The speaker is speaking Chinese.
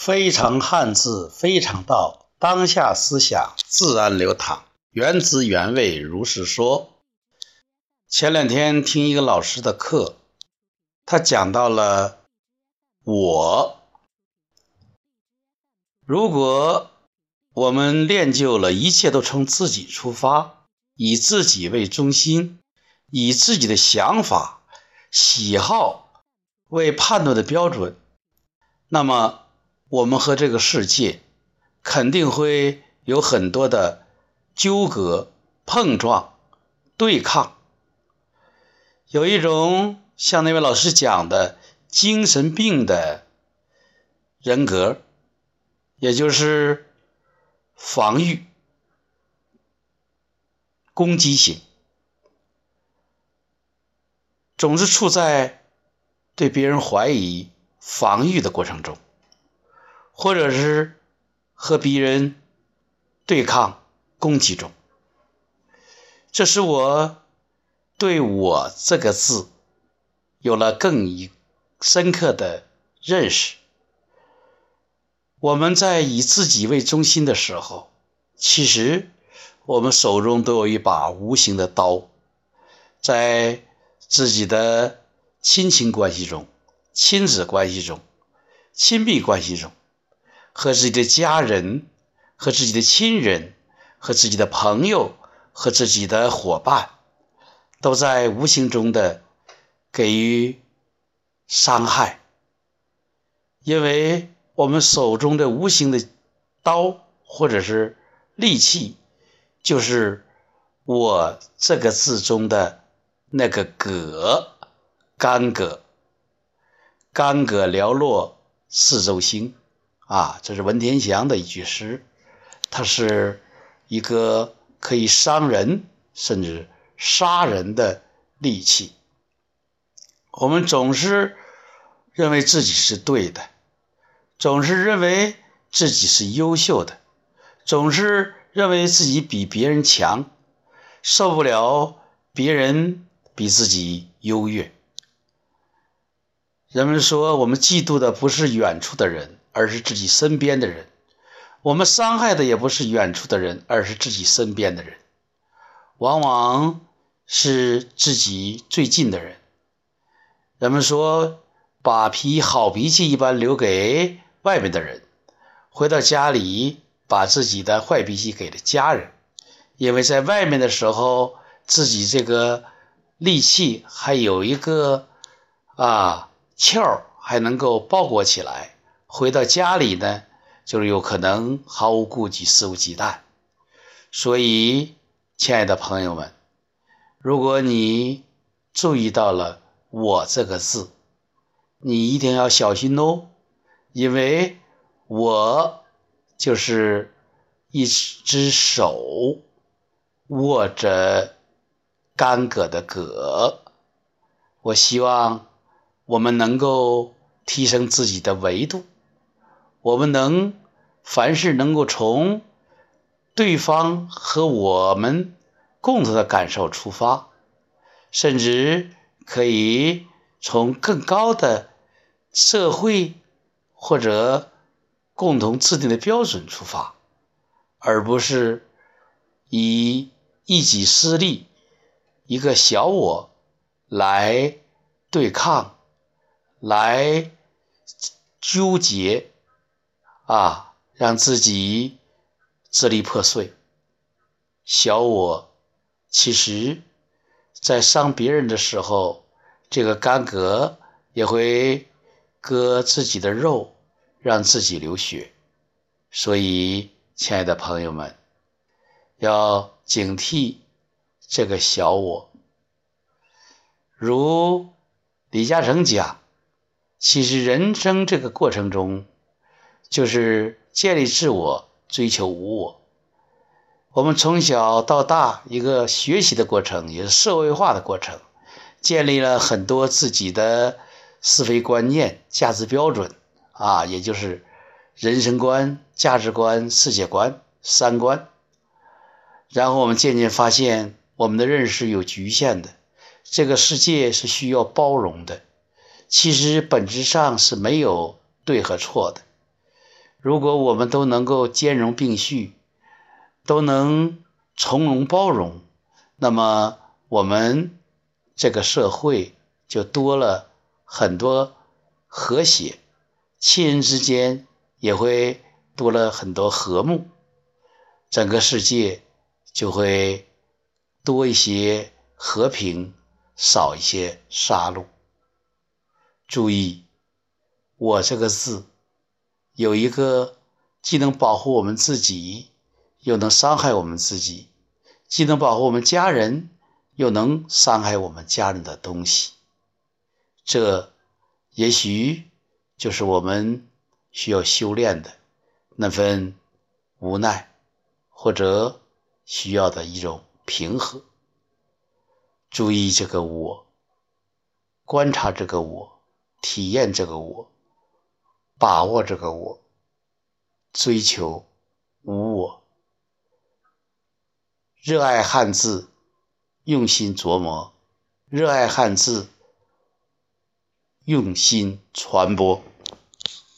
非常汉字，非常道。当下思想自然流淌，原汁原味如是说。前两天听一个老师的课，他讲到了我。如果我们练就了一切都从自己出发，以自己为中心，以自己的想法、喜好为判断的标准，那么我们和这个世界。肯定会有很多的纠葛、碰撞、对抗。有一种像那位老师讲的精神病的人格，也就是防御、攻击性，总是处在对别人怀疑、防御的过程中，或者是。和别人对抗攻击中，这使我对我这个字有了更一深刻的认识。我们在以自己为中心的时候，其实我们手中都有一把无形的刀，在自己的亲情关系中、亲子关系中、亲密关系中。和自己的家人、和自己的亲人、和自己的朋友、和自己的伙伴，都在无形中的给予伤害，因为我们手中的无形的刀或者是利器，就是我这个字中的那个“葛”，干戈，干戈寥落四周星。啊，这是文天祥的一句诗，它是一个可以伤人甚至杀人的利器。我们总是认为自己是对的，总是认为自己是优秀的，总是认为自己比别人强，受不了别人比自己优越。人们说，我们嫉妒的不是远处的人。而是自己身边的人，我们伤害的也不是远处的人，而是自己身边的人，往往是自己最近的人。人们说，把脾好脾气一般留给外面的人，回到家里把自己的坏脾气给了家人，因为在外面的时候，自己这个戾气还有一个啊鞘，还能够包裹起来。回到家里呢，就是有可能毫无顾忌、肆无忌惮。所以，亲爱的朋友们，如果你注意到了“我”这个字，你一定要小心哦，因为我就是一只手握着干戈的戈。我希望我们能够提升自己的维度。我们能凡事能够从对方和我们共同的感受出发，甚至可以从更高的社会或者共同制定的标准出发，而不是以一己私利、一个小我来对抗、来纠结。啊，让自己支离破碎。小我其实，在伤别人的时候，这个干戈也会割自己的肉，让自己流血。所以，亲爱的朋友们，要警惕这个小我。如李嘉诚讲，其实人生这个过程中。就是建立自我，追求无我。我们从小到大一个学习的过程，也是社会化的过程，建立了很多自己的是非观念、价值标准啊，也就是人生观、价值观、世界观、三观。然后我们渐渐发现，我们的认识有局限的，这个世界是需要包容的。其实本质上是没有对和错的。如果我们都能够兼容并蓄，都能从容包容，那么我们这个社会就多了很多和谐，亲人之间也会多了很多和睦，整个世界就会多一些和平，少一些杀戮。注意，我这个字有一个既能保护我们自己，又能伤害我们自己；既能保护我们家人，又能伤害我们家人的东西。这也许就是我们需要修炼的那份无奈，或者需要的一种平和。注意这个我，观察这个我。体验这个我，把握这个我，追求无我，热爱汉字，用心琢磨；热爱汉字，用心传播。